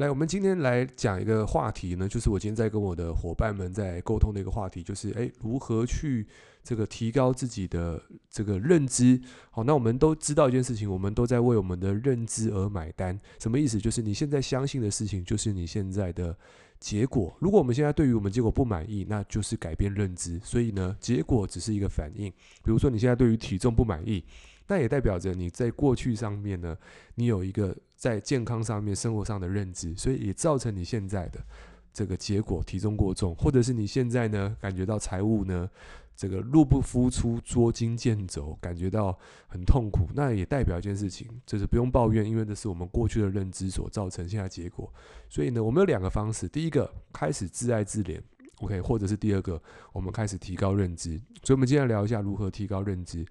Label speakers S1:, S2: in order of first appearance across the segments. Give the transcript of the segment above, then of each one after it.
S1: 来，我们今天来讲一个话题呢，就是我今天在跟我的伙伴们在沟通的一个话题，就是诶，如何去这个提高自己的这个认知。好，那我们都知道一件事情，我们都在为我们的认知而买单。什么意思？就是你现在相信的事情，就是你现在的结果。如果我们现在对于我们结果不满意，那就是改变认知。所以呢，结果只是一个反应。比如说你现在对于体重不满意。那也代表着你在过去上面呢，你有一个在健康上面、生活上的认知，所以也造成你现在的这个结果，体重过重，或者是你现在呢感觉到财务呢这个入不敷出、捉襟见肘，感觉到很痛苦。那也代表一件事情，就是不用抱怨，因为这是我们过去的认知所造成现在结果。所以呢，我们有两个方式：第一个，开始自爱自怜，OK；或者是第二个，我们开始提高认知。所以，我们今天聊一下如何提高认知。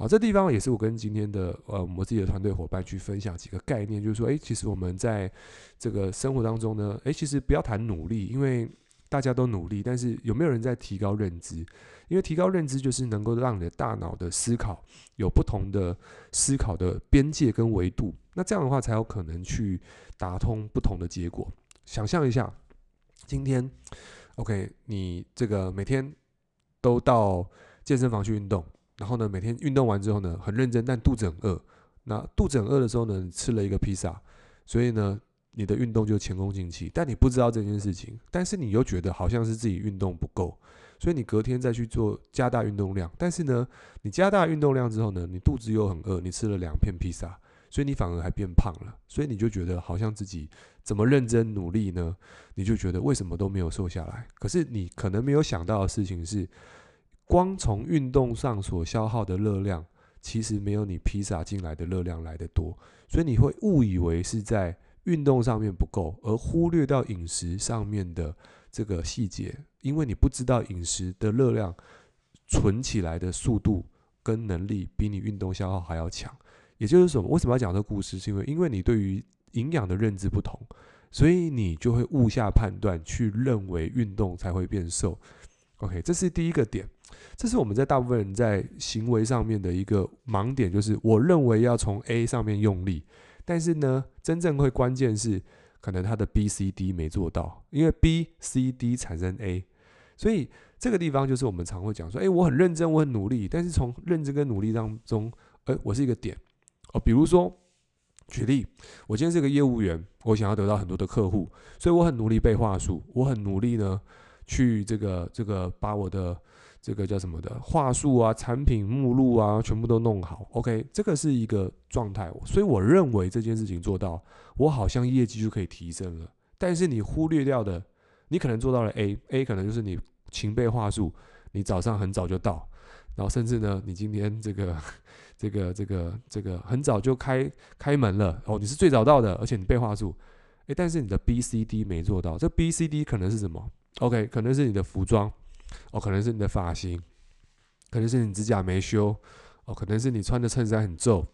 S1: 好，这地方也是我跟今天的呃我自己的团队伙伴去分享几个概念，就是说，诶，其实我们在这个生活当中呢，诶，其实不要谈努力，因为大家都努力，但是有没有人在提高认知？因为提高认知就是能够让你的大脑的思考有不同的思考的边界跟维度，那这样的话才有可能去打通不同的结果。想象一下，今天，OK，你这个每天都到健身房去运动。然后呢，每天运动完之后呢，很认真，但肚子很饿。那肚子很饿的时候呢，吃了一个披萨，所以呢，你的运动就前功尽弃。但你不知道这件事情，但是你又觉得好像是自己运动不够，所以你隔天再去做加大运动量。但是呢，你加大运动量之后呢，你肚子又很饿，你吃了两片披萨，所以你反而还变胖了。所以你就觉得好像自己怎么认真努力呢？你就觉得为什么都没有瘦下来？可是你可能没有想到的事情是。光从运动上所消耗的热量，其实没有你披萨进来的热量来得多，所以你会误以为是在运动上面不够，而忽略到饮食上面的这个细节，因为你不知道饮食的热量存起来的速度跟能力比你运动消耗还要强。也就是什么，为什么要讲这个故事？是因为因为你对于营养的认知不同，所以你就会误下判断，去认为运动才会变瘦。OK，这是第一个点。这是我们在大部分人在行为上面的一个盲点，就是我认为要从 A 上面用力，但是呢，真正会关键是可能他的 B、C、D 没做到，因为 B、C、D 产生 A，所以这个地方就是我们常会讲说，诶，我很认真，我很努力，但是从认真跟努力当中，诶，我是一个点哦，比如说举例，我今天是个业务员，我想要得到很多的客户，所以我很努力背话术，我很努力呢去这个这个把我的。这个叫什么的话术啊，产品目录啊，全部都弄好。OK，这个是一个状态，所以我认为这件事情做到，我好像业绩就可以提升了。但是你忽略掉的，你可能做到了 A，A 可能就是你勤备话术，你早上很早就到，然后甚至呢，你今天这个 这个这个这个很早就开开门了哦，你是最早到的，而且你背话术，诶，但是你的 B、C、D 没做到。这 B、C、D 可能是什么？OK，可能是你的服装。哦，可能是你的发型，可能是你指甲没修，哦，可能是你穿的衬衫很皱，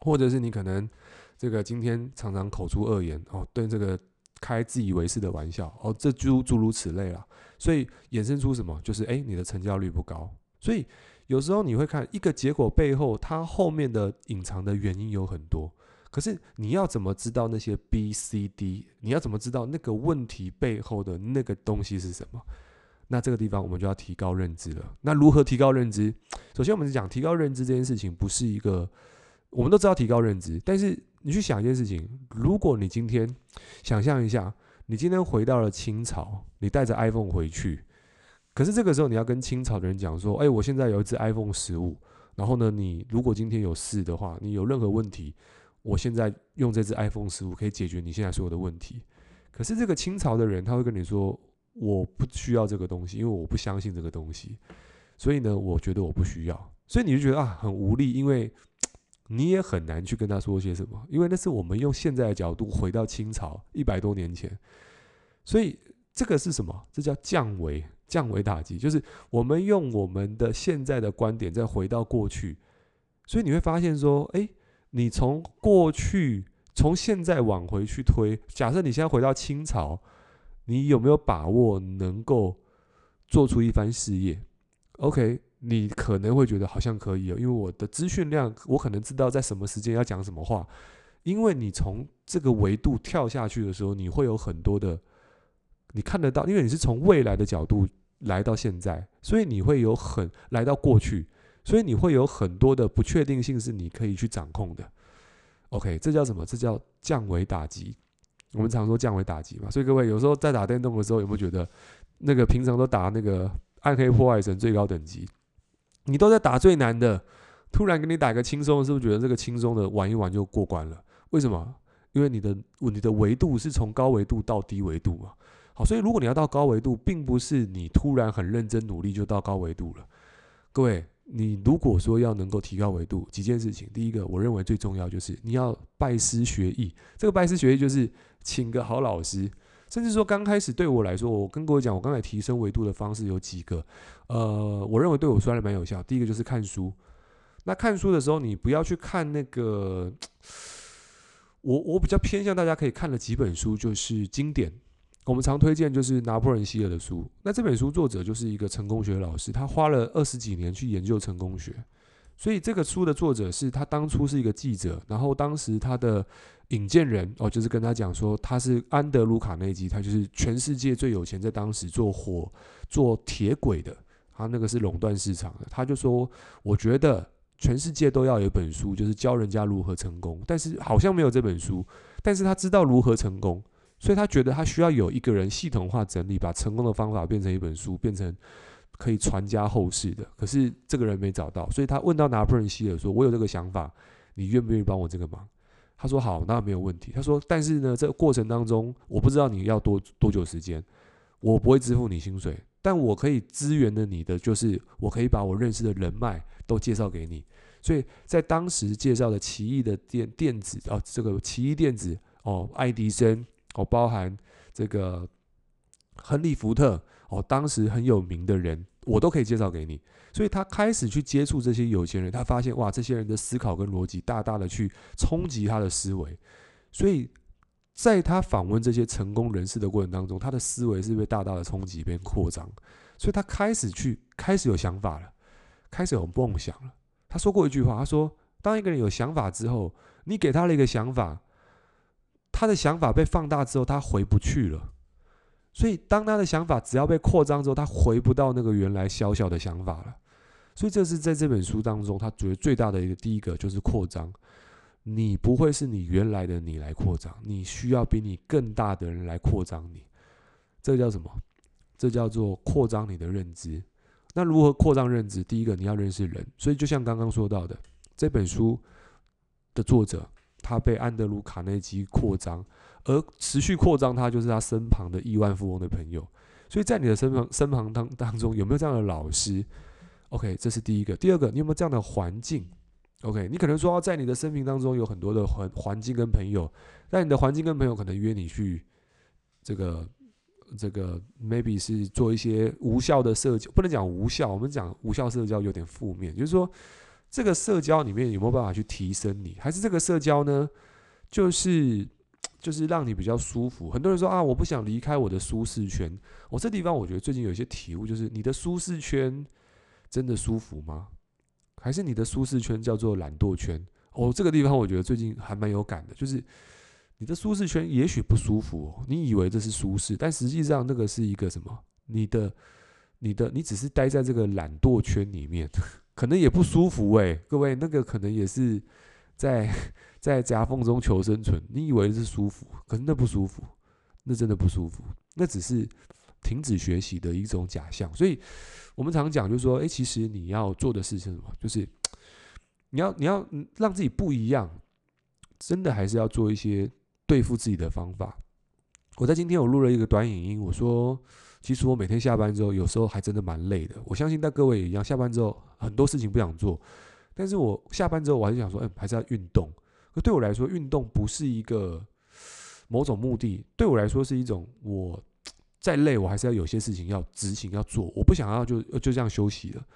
S1: 或者是你可能这个今天常常口出恶言，哦，对这个开自以为是的玩笑，哦，这诸诸如此类啦。所以衍生出什么？就是诶，你的成交率不高。所以有时候你会看一个结果背后，它后面的隐藏的原因有很多。可是你要怎么知道那些 B、C、D？你要怎么知道那个问题背后的那个东西是什么？那这个地方我们就要提高认知了。那如何提高认知？首先，我们是讲提高认知这件事情，不是一个我们都知道提高认知，但是你去想一件事情：如果你今天想象一下，你今天回到了清朝，你带着 iPhone 回去，可是这个时候你要跟清朝的人讲说：“哎，我现在有一只 iPhone 十五，然后呢，你如果今天有事的话，你有任何问题，我现在用这只 iPhone 十五可以解决你现在所有的问题。”可是这个清朝的人他会跟你说。我不需要这个东西，因为我不相信这个东西，所以呢，我觉得我不需要，所以你就觉得啊很无力，因为你也很难去跟他说些什么，因为那是我们用现在的角度回到清朝一百多年前，所以这个是什么？这叫降维，降维打击，就是我们用我们的现在的观点再回到过去，所以你会发现说，诶，你从过去从现在往回去推，假设你现在回到清朝。你有没有把握能够做出一番事业？OK，你可能会觉得好像可以哦，因为我的资讯量，我可能知道在什么时间要讲什么话，因为你从这个维度跳下去的时候，你会有很多的，你看得到，因为你是从未来的角度来到现在，所以你会有很来到过去，所以你会有很多的不确定性是你可以去掌控的。OK，这叫什么？这叫降维打击。我们常说降维打击嘛，所以各位有时候在打电动的时候，有没有觉得那个平常都打那个暗黑破坏神最高等级，你都在打最难的，突然给你打一个轻松，是不是觉得这个轻松的玩一玩就过关了？为什么？因为你的你的维度是从高维度到低维度嘛。好，所以如果你要到高维度，并不是你突然很认真努力就到高维度了。各位，你如果说要能够提高维度，几件事情，第一个，我认为最重要就是你要拜师学艺。这个拜师学艺就是请个好老师，甚至说刚开始对我来说，我跟各位讲，我刚才提升维度的方式有几个。呃，我认为对我说来蛮有效。第一个就是看书。那看书的时候，你不要去看那个。我我比较偏向大家可以看的几本书，就是经典。我们常推荐就是拿破仑希尔的书。那这本书作者就是一个成功学老师，他花了二十几年去研究成功学。所以这个书的作者是他当初是一个记者，然后当时他的引荐人哦，就是跟他讲说他是安德鲁卡内基，他就是全世界最有钱，在当时做火做铁轨的，他那个是垄断市场的。他就说，我觉得。全世界都要有一本书，就是教人家如何成功，但是好像没有这本书。但是他知道如何成功，所以他觉得他需要有一个人系统化整理，把成功的方法变成一本书，变成可以传家后世的。可是这个人没找到，所以他问到拿破仑希尔说：“我有这个想法，你愿不愿意帮我这个忙？”他说：“好，那没有问题。”他说：“但是呢，这个过程当中，我不知道你要多多久时间，我不会支付你薪水，但我可以支援的你的，就是我可以把我认识的人脉。”都介绍给你，所以在当时介绍的奇异的电电子哦，这个奇异电子哦，爱迪生哦，包含这个亨利福特哦，当时很有名的人，我都可以介绍给你。所以他开始去接触这些有钱人，他发现哇，这些人的思考跟逻辑大大的去冲击他的思维。所以在他访问这些成功人士的过程当中，他的思维是被大大的冲击并扩张，所以他开始去开始有想法了。开始有梦想了。他说过一句话，他说：“当一个人有想法之后，你给他了一个想法，他的想法被放大之后，他回不去了。所以，当他的想法只要被扩张之后，他回不到那个原来小小的想法了。所以，这是在这本书当中，他觉得最大的一个第一个就是扩张。你不会是你原来的你来扩张，你需要比你更大的人来扩张你。这叫什么？这叫做扩张你的认知。”那如何扩张认知？第一个，你要认识人。所以，就像刚刚说到的，这本书的作者，他被安德鲁·卡内基扩张，而持续扩张他，就是他身旁的亿万富翁的朋友。所以在你的身旁身旁当当中，有没有这样的老师？OK，这是第一个。第二个，你有没有这样的环境？OK，你可能说在你的生命当中有很多的环环境跟朋友，但你的环境跟朋友可能约你去这个。这个 maybe 是做一些无效的社交，不能讲无效，我们讲无效社交有点负面，就是说这个社交里面有没有办法去提升你，还是这个社交呢，就是 就是让你比较舒服。很多人说啊，我不想离开我的舒适圈。我这地方我觉得最近有一些体悟，就是你的舒适圈真的舒服吗？还是你的舒适圈叫做懒惰圈？哦，这个地方我觉得最近还蛮有感的，就是。你的舒适圈也许不舒服哦，你以为这是舒适，但实际上那个是一个什么？你的、你的、你只是待在这个懒惰圈里面，可能也不舒服诶。各位，那个可能也是在 在夹缝中求生存。你以为是舒服，可是那不舒服，那真的不舒服，那只是停止学习的一种假象。所以我们常讲，就是说，诶，其实你要做的事是什么？就是你要你要让自己不一样，真的还是要做一些。对付自己的方法，我在今天我录了一个短影音，我说，其实我每天下班之后，有时候还真的蛮累的。我相信，在各位也一样，下班之后很多事情不想做，但是我下班之后，我还是想说，嗯，还是要运动。可对我来说，运动不是一个某种目的，对我来说是一种，我再累，我还是要有些事情要执行要做，我不想要就就这样休息了。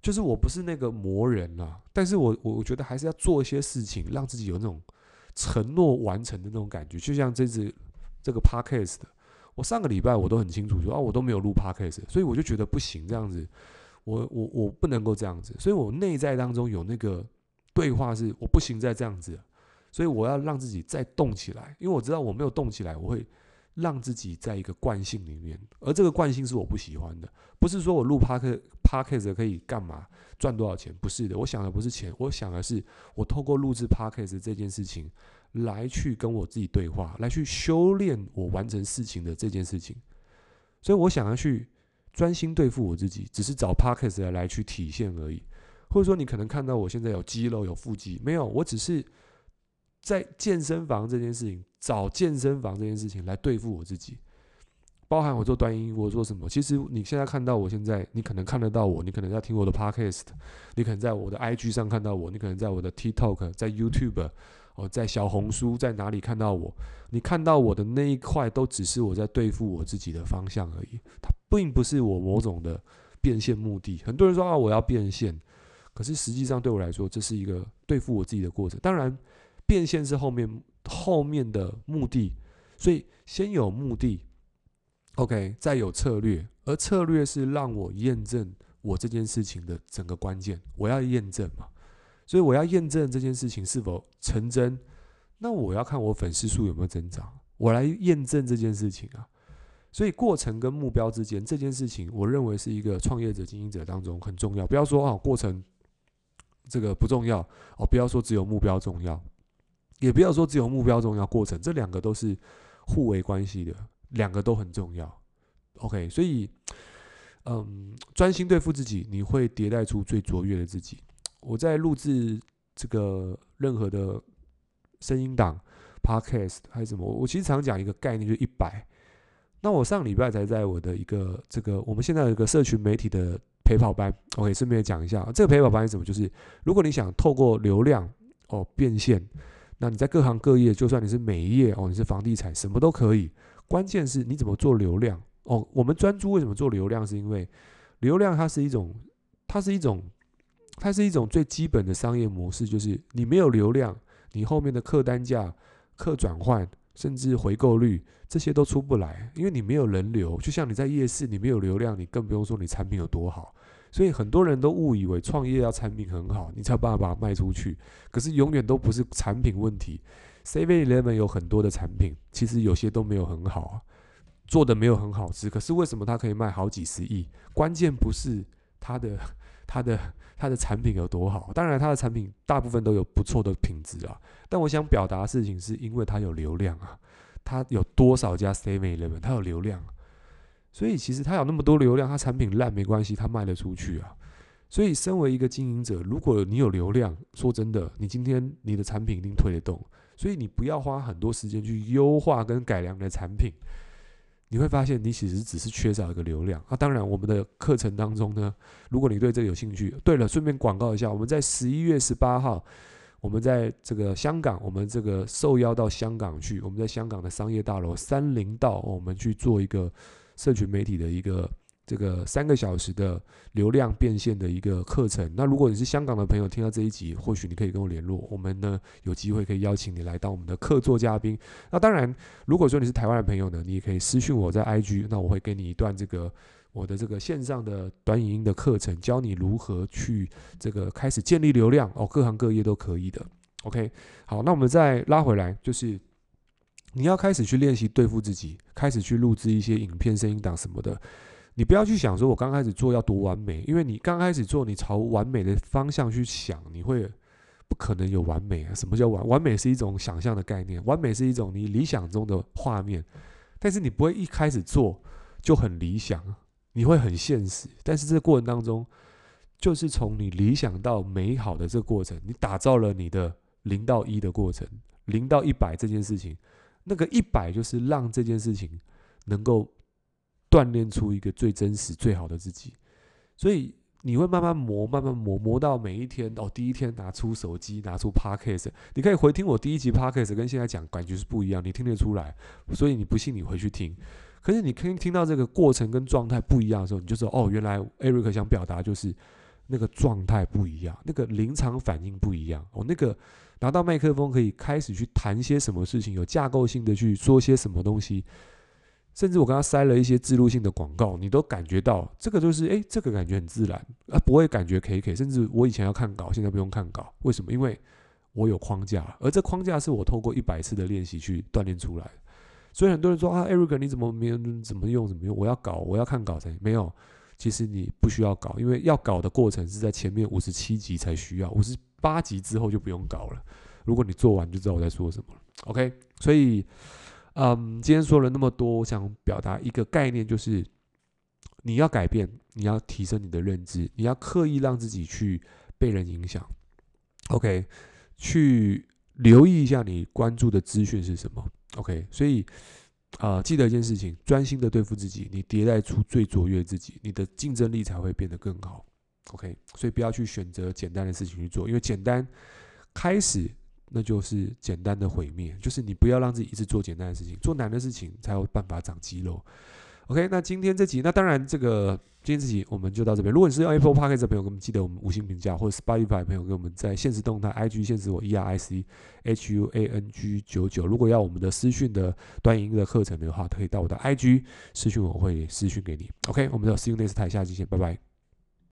S1: 就是我不是那个魔人啊，但是我我觉得还是要做一些事情，让自己有那种。承诺完成的那种感觉，就像这次这个 podcast 的，我上个礼拜我都很清楚说啊，我都没有录 podcast，所以我就觉得不行这样子，我我我不能够这样子，所以我内在当中有那个对话是我不行再这样子，所以我要让自己再动起来，因为我知道我没有动起来，我会让自己在一个惯性里面，而这个惯性是我不喜欢的。不是说我录 Podcast 可以干嘛赚多少钱，不是的。我想的不是钱，我想的是我透过录制 Podcast 这件事情来去跟我自己对话，来去修炼我完成事情的这件事情。所以我想要去专心对付我自己，只是找 Podcast 来来去体现而已。或者说你可能看到我现在有肌肉有腹肌，没有，我只是。在健身房这件事情，找健身房这件事情来对付我自己，包含我做短影音，我做什么？其实你现在看到我现在，你可能看得到我，你可能在听我的 podcast，你可能在我的 IG 上看到我，你可能在我的 TikTok，在 YouTube，哦，在小红书，在哪里看到我？你看到我的那一块，都只是我在对付我自己的方向而已，它并不是我某种的变现目的。很多人说啊，我要变现，可是实际上对我来说，这是一个对付我自己的过程。当然。变现是后面后面的目的，所以先有目的，OK，再有策略，而策略是让我验证我这件事情的整个关键。我要验证嘛，所以我要验证这件事情是否成真。那我要看我粉丝数有没有增长，我来验证这件事情啊。所以过程跟目标之间这件事情，我认为是一个创业者、经营者当中很重要。不要说啊，过程这个不重要哦，不要说只有目标重要。也不要说只有目标重要，过程这两个都是互为关系的，两个都很重要。OK，所以，嗯，专心对付自己，你会迭代出最卓越的自己。我在录制这个任何的声音档、Podcast 还是什么，我其实常讲一个概念，就一百。那我上礼拜才在我的一个这个，我们现在有一个社群媒体的陪跑班，OK，顺便讲一下，这个陪跑班是什么？就是如果你想透过流量哦变现。那你在各行各业，就算你是美业哦，你是房地产，什么都可以。关键是你怎么做流量哦。我们专注为什么做流量？是因为流量它是一种，它是一种，它是一种最基本的商业模式。就是你没有流量，你后面的客单价、客转换，甚至回购率这些都出不来，因为你没有人流。就像你在夜市，你没有流量，你更不用说你产品有多好。所以很多人都误以为创业要产品很好，你才有办法把它卖出去。可是永远都不是产品问题。Seven Eleven 有很多的产品，其实有些都没有很好，做的没有很好吃。可是为什么它可以卖好几十亿？关键不是它的、它的、它的产品有多好，当然它的产品大部分都有不错的品质啊。但我想表达的事情是因为它有流量啊，它有多少家 stable 它有流量。所以其实他有那么多流量，他产品烂没关系，他卖得出去啊。所以身为一个经营者，如果你有流量，说真的，你今天你的产品一定推得动。所以你不要花很多时间去优化跟改良你的产品，你会发现你其实只是缺少一个流量啊。当然，我们的课程当中呢，如果你对这个有兴趣，对了，顺便广告一下，我们在十一月十八号，我们在这个香港，我们这个受邀到香港去，我们在香港的商业大楼三零道，我们去做一个。社群媒体的一个这个三个小时的流量变现的一个课程。那如果你是香港的朋友，听到这一集，或许你可以跟我联络，我们呢有机会可以邀请你来当我们的客座嘉宾。那当然，如果说你是台湾的朋友呢，你也可以私讯我在 IG，那我会给你一段这个我的这个线上的短影音的课程，教你如何去这个开始建立流量哦，各行各业都可以的。OK，好，那我们再拉回来，就是。你要开始去练习对付自己，开始去录制一些影片、声音档什么的。你不要去想说，我刚开始做要多完美，因为你刚开始做，你朝完美的方向去想，你会不可能有完美啊。什么叫完？完美是一种想象的概念，完美是一种你理想中的画面，但是你不会一开始做就很理想，你会很现实。但是这个过程当中，就是从你理想到美好的这个过程，你打造了你的零到一的过程，零到一百这件事情。那个一百就是让这件事情能够锻炼出一个最真实、最好的自己，所以你会慢慢磨、慢慢磨，磨到每一天哦。第一天拿出手机，拿出 Podcast，你可以回听我第一集 Podcast，跟现在讲感觉是不一样，你听得出来。所以你不信，你回去听。可是你可以听到这个过程跟状态不一样的时候，你就说哦，原来 Eric 想表达就是那个状态不一样，那个临场反应不一样哦，那个。拿到麦克风可以开始去谈些什么事情，有架构性的去说些什么东西，甚至我刚刚塞了一些置入性的广告，你都感觉到这个就是诶，这个感觉很自然，啊，不会感觉 K K，甚至我以前要看稿，现在不用看稿，为什么？因为我有框架，而这框架是我透过一百次的练习去锻炼出来的。所以很多人说啊，Eric，你怎么没有怎么用怎么用？我要搞，我要看稿才没有。其实你不需要搞，因为要搞的过程是在前面五十七集才需要，五十八集之后就不用搞了。如果你做完就知道我在说什么。OK，所以，嗯，今天说了那么多，我想表达一个概念，就是你要改变，你要提升你的认知，你要刻意让自己去被人影响。OK，去留意一下你关注的资讯是什么。OK，所以。啊、记得一件事情，专心的对付自己，你迭代出最卓越自己，你的竞争力才会变得更好。OK，所以不要去选择简单的事情去做，因为简单开始那就是简单的毁灭。就是你不要让自己一直做简单的事情，做难的事情才有办法长肌肉。OK，那今天这集，那当然这个今天这集我们就到这边。如果你是用 Apple Podcast 的朋友，给我们记得我们五星评价，或者 Spotify 的朋友给我们在限时动态 IG 限时我 E R I C H U A N G 九九。如果要我们的私讯的端音的课程的话，可以到我的 IG 私讯，我会私讯给你。OK，我们的 See you next time，下期见，拜拜。